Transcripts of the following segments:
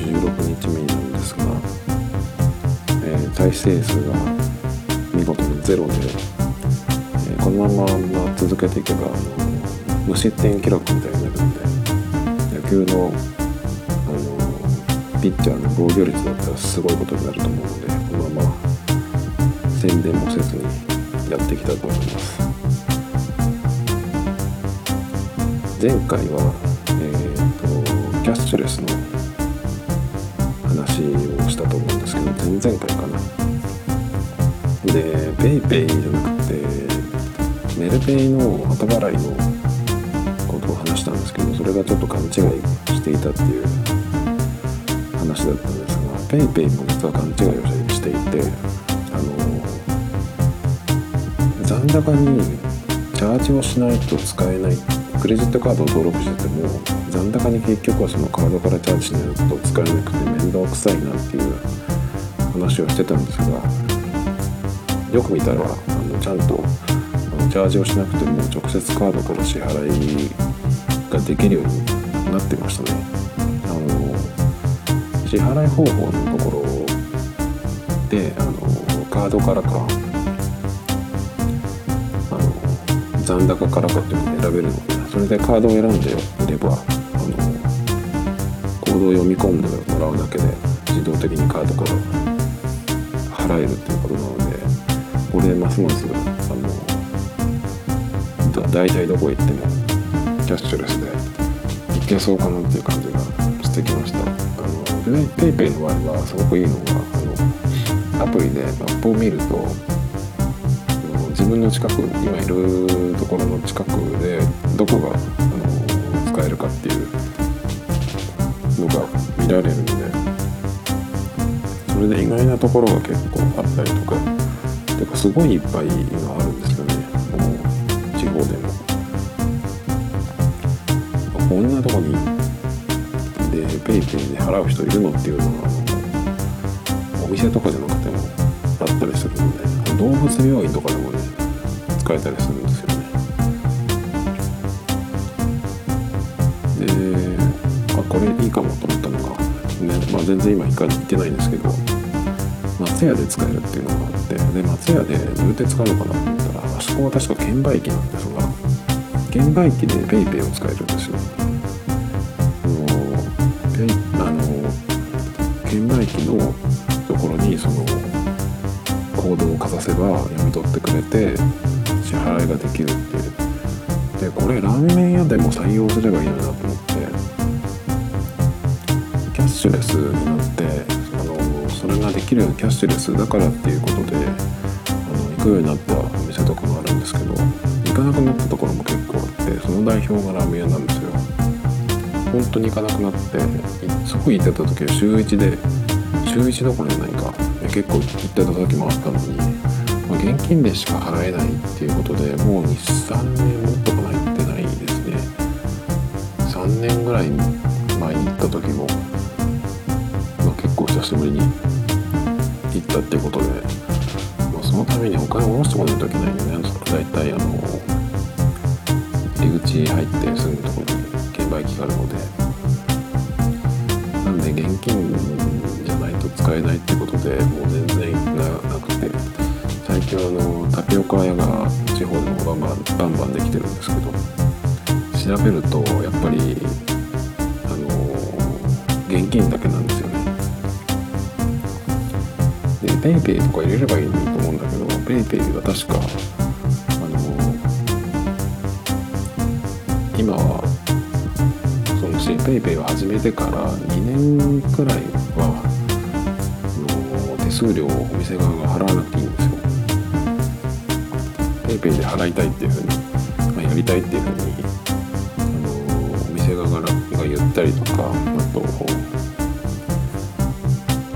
16日目なんですが、えー、再生数が見事にゼロで、えー、このまま、続けていけば無失点記録みたいになるんで野球のあのピッチャーの防御率だったらすごいことになると思うのでこのまま宣伝もせずにやっていきたいと思います。前回は、えーと、キャッシュレスの話をしたと思うんですけど前々回かな。で PayPay じゃなくてメルペイの後払いのことを話したんですけどそれがちょっと勘違いしていたっていう話だったんですが PayPay も実は勘違いをしていてあの残高にチャージをしないと使えないってクレジットカードを登録してても残高に結局はそのカードからチャージしないと使えなくて面倒くさいなっていう話をしてたんですがよく見たらあのちゃんとチャージをしなくても直接カードから支払いができるようになってましたね。あの支払い方法のところであのカードからかあの残高からかっていうのを選べるのでれでカードを選んでいればあのコードを読み込んでもらうだけで自動的にカードから払えるっていうことなのでこれでますますあの大体どこ行ってもキャッシュレスでいけそうかなっていう感じがしてきました。あの PayPay の場合はすごくいいのがあのアプリでマップを見ると自分の近く今いるところの近くでどこがあの使えるかっていうのが見られるのでそれで意外なところが結構あったりとかてかすごいいっぱい今あるんですよね。もう地方でも。こんなとこにで PayPay で払う人いるのっていうのはお店とかじゃなくてもあったりするので。動物病院とかでもね使えたりするんですよ。ねであこれいいかもと思ったのが、ねまあ、全然今行ってないんですけど松屋で使えるっていうのがあってで松屋でどうやって使うのかなと思ったらあそこは確か券売機なんですが券売機で PayPay を使えるんですよ。あの券売機のところにそのコードをかざせば読み取ってくれて支払いができるっていう。でこれラーメン屋でも採用すればいいのになと思って。キャッシュレスになってあのそれができるキャッシュレスだからっていうことであの行くようになったお店とかもあるんですけど行かなくなったところも結構あってその代表がラーメン屋なんですよ。本当に行かなくなってすごい行ってた時は週1で週1どころじゃないか。結構行ってた時もあったのに、現金でしか払えないっていうことでもう23年もっとかな行ってないですね。3年ぐらい前に行った時も、まあ、結構久しぶりに行ったってことで、まあ、そのためにお金を下ろしてこないといけないんでね。大体あの入り口入ってすぐのところに券売機があるので。なんで現金じゃないと使えないってことでもう全然なくて。最近あのタピオカ屋が地方でもバンバンバンバンできてるんですけど調べるとやっぱりあの現金だけなんですよね。で PayPay とか入れればいいと思うんだけど PayPay は確かあの今はその PayPay を始めてから2年くらいは手数料をお店側が払わなくていいんですよ。PayPay で払いたいっていうふうに、まあ、やりたいっていうふうにあのお店側が言ったりとかあと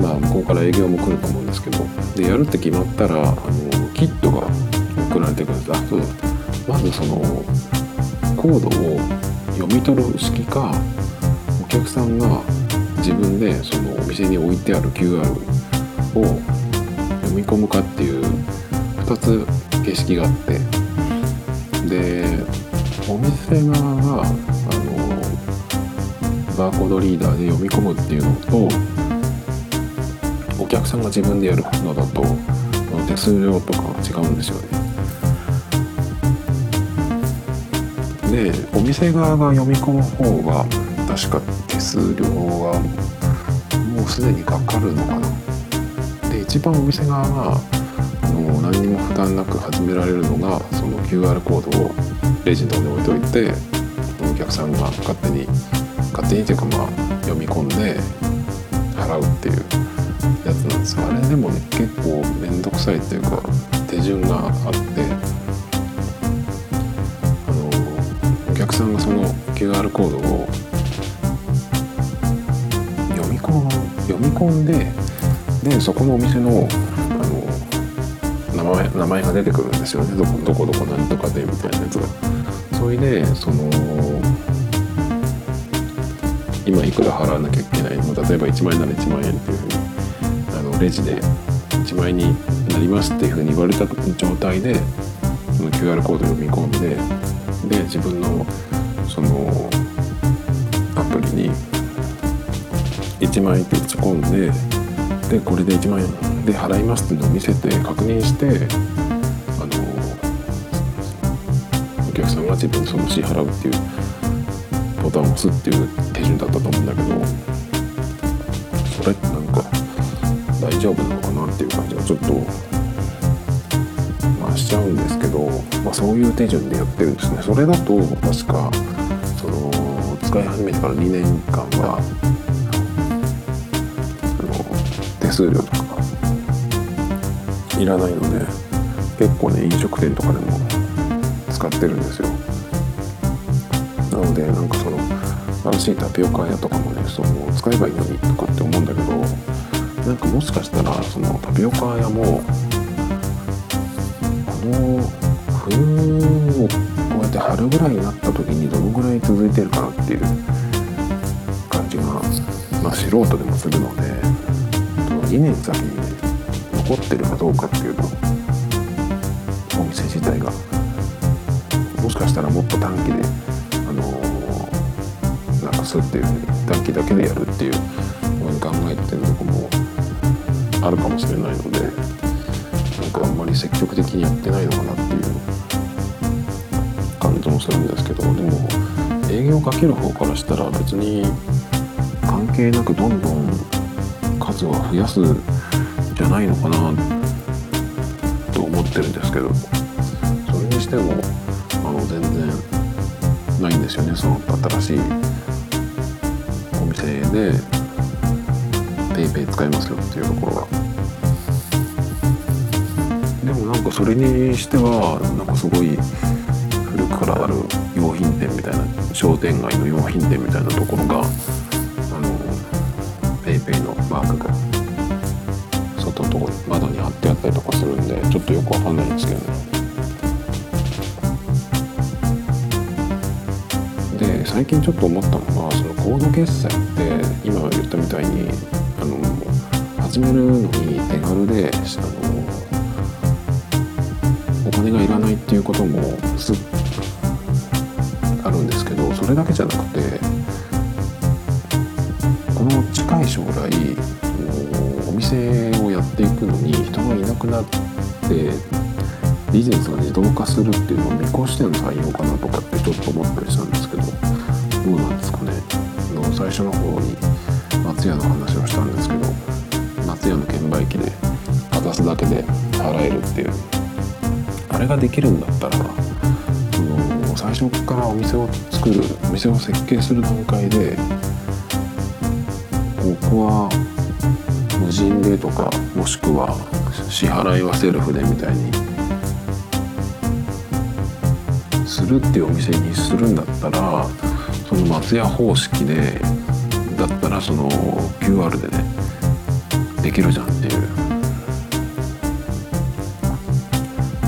まあ向こうから営業も来ると思うんですけどでやるって決まったらあのキットが送られてくるんですあそうまずそのコードを読み取る式かお客さんが自分でそのお店に置いてある QR を読み込むかっていう2つ形式があってでお店側があのバーコードリーダーで読み込むっていうのとお客さんが自分でやるのだと手数料とか違うんですよね。でお店側が読み込む方が確か手数料がもうすでにかかるのかな。で一番お店側が何にも負担なく始められるのがその QR コードをレジの方に置いといてお客さんが勝手に勝手にというかまあ読み込んで払うっていうやつなんですがあれでもね結構面倒くさいっていうか手順があってあのお客さんがその QR コードを読み込読み込んででそこのお店の前名前が出てくるんですよね。どこどこどこ何とかでみたいなやつが。それでその今いくら払わなきゃいけないの？例えば1万円なら1万円っていうふうにあのレジで1万円になりますっていうふうに言われた状態でその QR コード読み込んでで自分のそのアプリに1万円って打ち込んででこれで1万円で払いますっていうのを見せて確認してあのお客さんが自分その支払うっていうボタンを押すっていう手順だったと思うんだけどそれってなんか大丈夫なのかなっていう感じがちょっとまあしちゃうんですけど、まあ、そういう手順でやってるんですね。それだと確かその使い始めてから2年間はあの手数料とかいらないので結構ね飲食店とかでも使ってるんですよ。なのでなんかその新しいタピオカ屋とかもねその使えばいいのにとかって思うんだけどなんかもしかしたらそのタピオカ屋もこの冬をこうやって春ぐらいになった時にどのぐらい続いてるかなっていう感じが、まあ、素人でもするので2年先に残ってるかどうかっていうとお店自体が。もしかしたらもっと短期であのー、なくすっていうふうに短期だけでやるっていう考えてるとこもあるかもしれないのでなんかあんまり積極的にやってないのかなっていう感じもするんですけどでも営業かける方からしたら別に関係なくどんどん数は増やすじゃないのかなと思ってるんですけど。それにしてもあの全然ないんですよねその新しいお店で PayPay 使いますよっていうところがでもなんかそれにしてはなんかすごい古くからある用品店みたいな商店街の用品店みたいなところがあの PayPay のマークがのとこ窓に貼ってあったりとかするんでちょっとよくわかんないんですけどね。で最近ちょっと思ったのがそのコード決済って今言ったみたいにあの始めるのに手軽であのお金がいらないっていうこともすあるんですけどそれだけじゃなくてなくなってビジネスが自動化するっていうのを見越しての採用かなとかってちょっと思ったりしたんですけどどうなんですかね。の最初の方に松屋の話をしたんですけど松屋の券売機でかざすだけで払えるっていうあれができるんだったらその最初からお店を作るお店を設計する段階でここはでとかもしくは支払いはセルフでみたいにするっていうお店にするんだったらその松屋方式でだったらその QR でねできるじゃんっていう。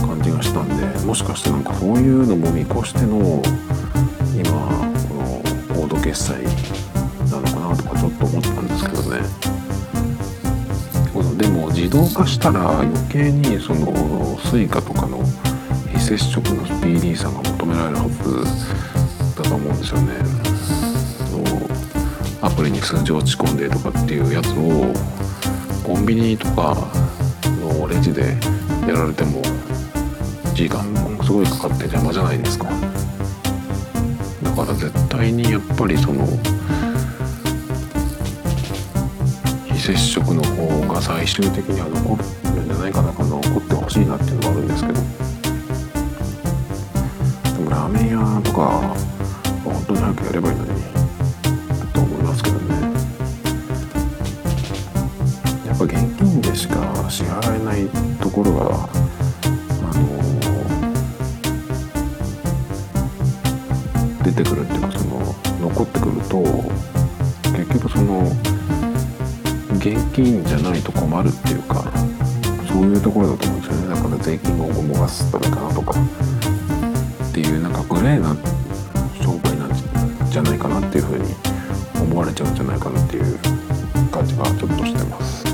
感じがしたんでもしかしてなんかそういうのも見越しての今このコード決済なのかなとかちょっと思ったんですけどね。自動化したら余計にその Suica とかの非接触のスピーディーさが求められるはずだと思うんですよね。これに数字を打ち込んでとかっていうやつをコンビニとかのレジでやられても時間もすごいかかって邪魔じゃないですかだから絶対にやっぱりその接触の方が最終的には残るんじゃないかな残ってほしいなっていうのがあるんですけど。でもラーメン屋とか本当に早くやればいいのにと思いますけどね。やっぱ現金でしか支払えないところがあの出てくるっていうかその残ってくると結局その現金じゃないと困るっていうかそういうところだと思うんですよねだから税金をごもがすためかなとかっていうなんかグレーな商売なんじゃないかなっていうふうに思われちゃうんじゃないかなっていう感じがちょっとしてます。